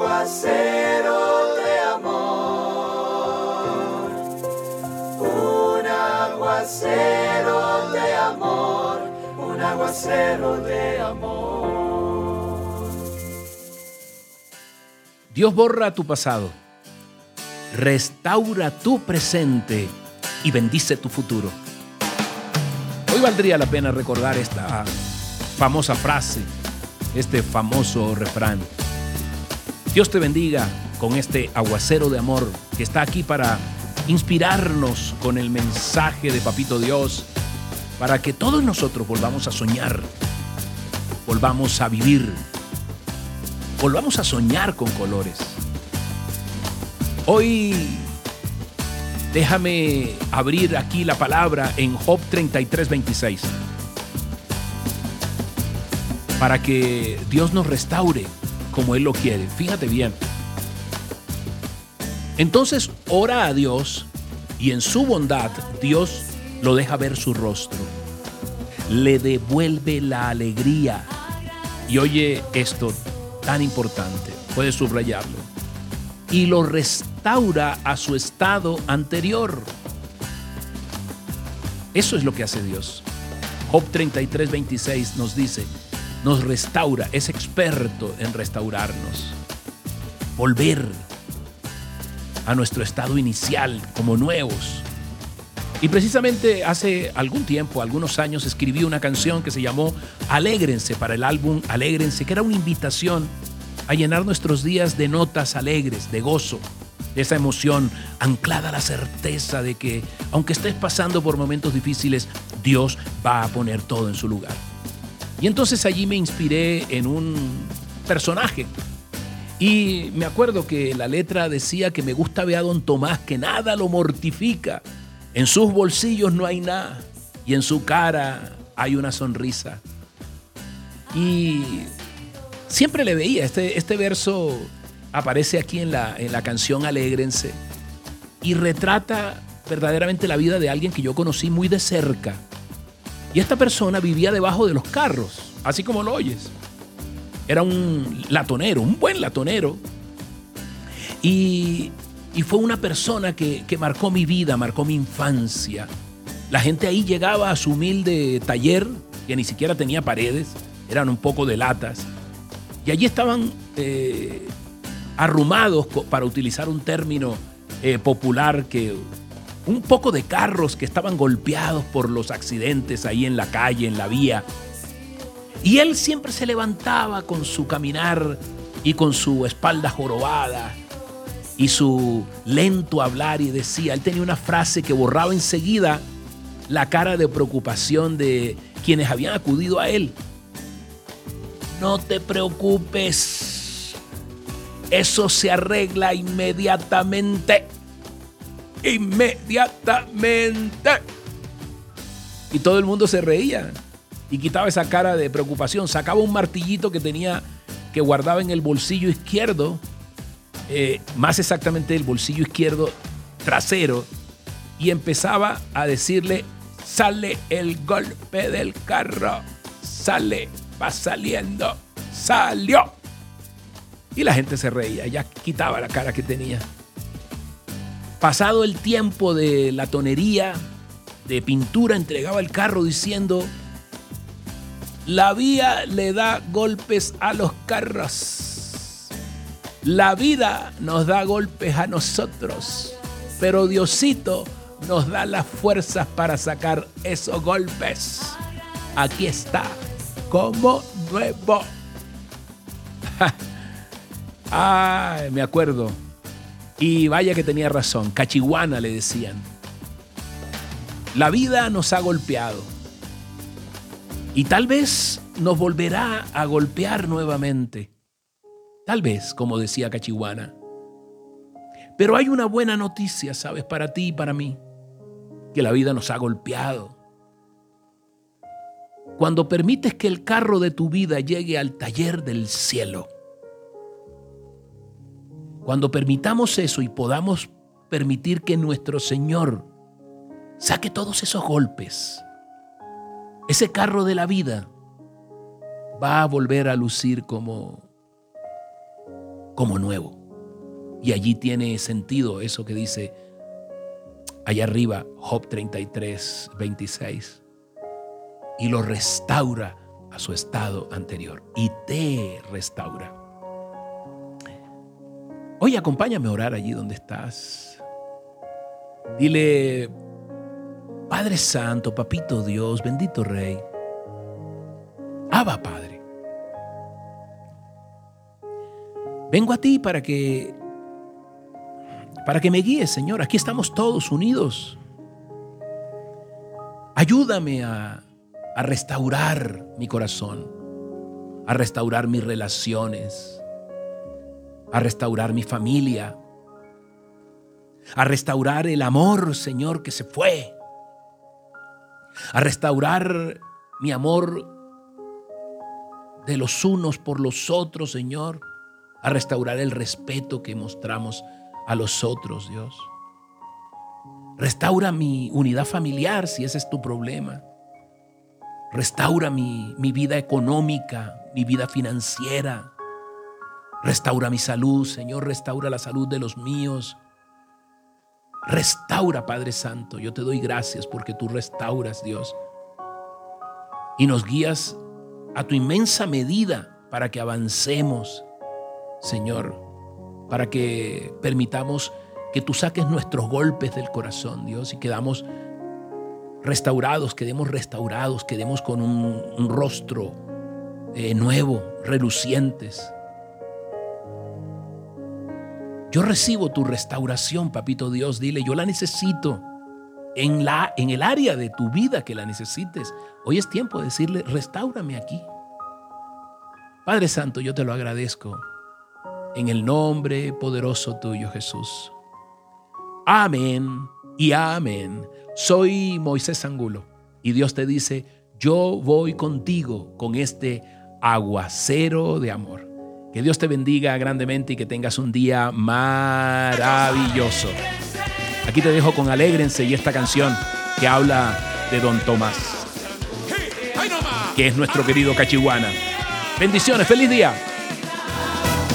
aguacero de amor, un aguacero de amor, un aguacero de amor. Dios borra tu pasado, restaura tu presente y bendice tu futuro. Hoy valdría la pena recordar esta famosa frase, este famoso refrán. Dios te bendiga con este aguacero de amor que está aquí para inspirarnos con el mensaje de Papito Dios, para que todos nosotros volvamos a soñar, volvamos a vivir, volvamos a soñar con colores. Hoy déjame abrir aquí la palabra en Job 33, 26, para que Dios nos restaure como Él lo quiere. Fíjate bien. Entonces ora a Dios y en su bondad Dios lo deja ver su rostro. Le devuelve la alegría. Y oye esto tan importante, puedes subrayarlo. Y lo restaura a su estado anterior. Eso es lo que hace Dios. Job 33, 26 nos dice, nos restaura, es experto en restaurarnos. Volver a nuestro estado inicial como nuevos. Y precisamente hace algún tiempo, algunos años, escribí una canción que se llamó Alégrense para el álbum Alégrense, que era una invitación a llenar nuestros días de notas alegres, de gozo, de esa emoción anclada a la certeza de que, aunque estés pasando por momentos difíciles, Dios va a poner todo en su lugar. Y entonces allí me inspiré en un personaje. Y me acuerdo que la letra decía que me gusta ver a don Tomás, que nada lo mortifica. En sus bolsillos no hay nada y en su cara hay una sonrisa. Y siempre le veía, este, este verso aparece aquí en la, en la canción Alégrense y retrata verdaderamente la vida de alguien que yo conocí muy de cerca y esta persona vivía debajo de los carros, así como lo oyes. Era un latonero, un buen latonero. Y, fue una persona que, que marcó mi vida, marcó mi infancia. La gente ahí llegaba a su humilde taller, que ni siquiera tenía paredes, eran un poco de latas. Y allí estaban eh, arrumados, para utilizar un término eh, popular que un poco de carros que estaban golpeados por los accidentes ahí en la calle, en la vía. Y él siempre se levantaba con su caminar y con su espalda jorobada y su lento hablar y decía, él tenía una frase que borraba enseguida la cara de preocupación de quienes habían acudido a él. No te preocupes, eso se arregla inmediatamente inmediatamente. Y todo el mundo se reía y quitaba esa cara de preocupación. Sacaba un martillito que tenía, que guardaba en el bolsillo izquierdo, eh, más exactamente el bolsillo izquierdo trasero, y empezaba a decirle, sale el golpe del carro, sale, va saliendo, salió. Y la gente se reía, ya quitaba la cara que tenía. Pasado el tiempo de la tonería, de pintura, entregaba el carro diciendo, la vía le da golpes a los carros. La vida nos da golpes a nosotros, pero Diosito nos da las fuerzas para sacar esos golpes. Aquí está, como nuevo. Ay, me acuerdo y vaya que tenía razón, cachihuana le decían. La vida nos ha golpeado y tal vez nos volverá a golpear nuevamente. Tal vez, como decía Cachihuana. Pero hay una buena noticia, ¿sabes? Para ti y para mí. Que la vida nos ha golpeado. Cuando permites que el carro de tu vida llegue al taller del cielo cuando permitamos eso y podamos permitir que nuestro Señor saque todos esos golpes, ese carro de la vida va a volver a lucir como como nuevo. Y allí tiene sentido eso que dice allá arriba, Job 33, 26. Y lo restaura a su estado anterior y te restaura. Acompáñame a orar allí donde estás. Dile, Padre Santo, Papito Dios, bendito Rey. Abba, Padre. Vengo a ti para que para que me guíes, Señor. Aquí estamos todos unidos. Ayúdame a restaurar mi corazón, a restaurar mis relaciones, a restaurar mi familia, a restaurar el amor, Señor, que se fue, a restaurar mi amor de los unos por los otros, Señor, a restaurar el respeto que mostramos a los otros, Dios. Restaura mi unidad familiar si ese es tu problema. Restaura mi, mi, vida económica, mi vida financiera. Restaura mi salud, Señor, restaura la salud de los míos. Restaura, Padre Santo. Yo te doy gracias porque tú restauras, Dios. Y nos guías a tu inmensa medida para que avancemos, Señor para que permitamos que tú saques nuestros golpes del corazón, Dios, y quedamos restaurados, quedemos restaurados, quedemos con un, rostro eh, nuevo, relucientes. Yo recibo tu restauración, papito Dios, dile, yo la necesito en, la, en el área de tu vida que la necesites. Hoy es tiempo de decirle, restaurame aquí. Padre Santo, yo te lo agradezco en el nombre poderoso tuyo, Jesús. Amén y amén. Soy Moisés Angulo y Dios te dice, yo voy contigo con este aguacero de amor. Que Dios te bendiga grandemente y que tengas un día maravilloso. Aquí te dejo con Alégrense y esta canción que habla de Don Tomás, que es nuestro querido Cachihuana. Bendiciones, feliz día.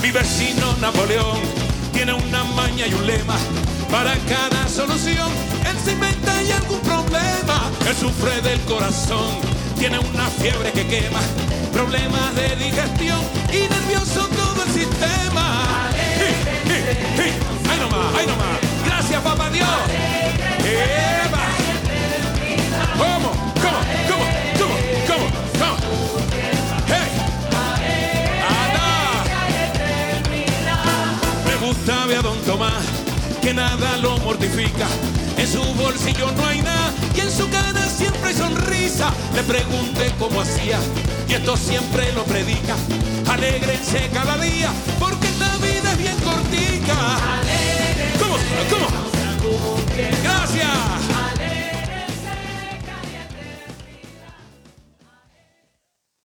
Mi vecino Napoleón tiene una maña y un lema para cada solución. Él se inventa y algún problema. Él sufre del corazón, tiene una fiebre que quema, problemas de digestión y nervioso todo el sistema. ¡Ay nomás, ay nomás! Gracias, papá Dios. ¡Eva! risa, le pregunté cómo hacía. Y esto siempre lo predica. Alégrense cada día, porque esta vida es bien cortica. ¿Cómo? ¿Cómo? Gracias.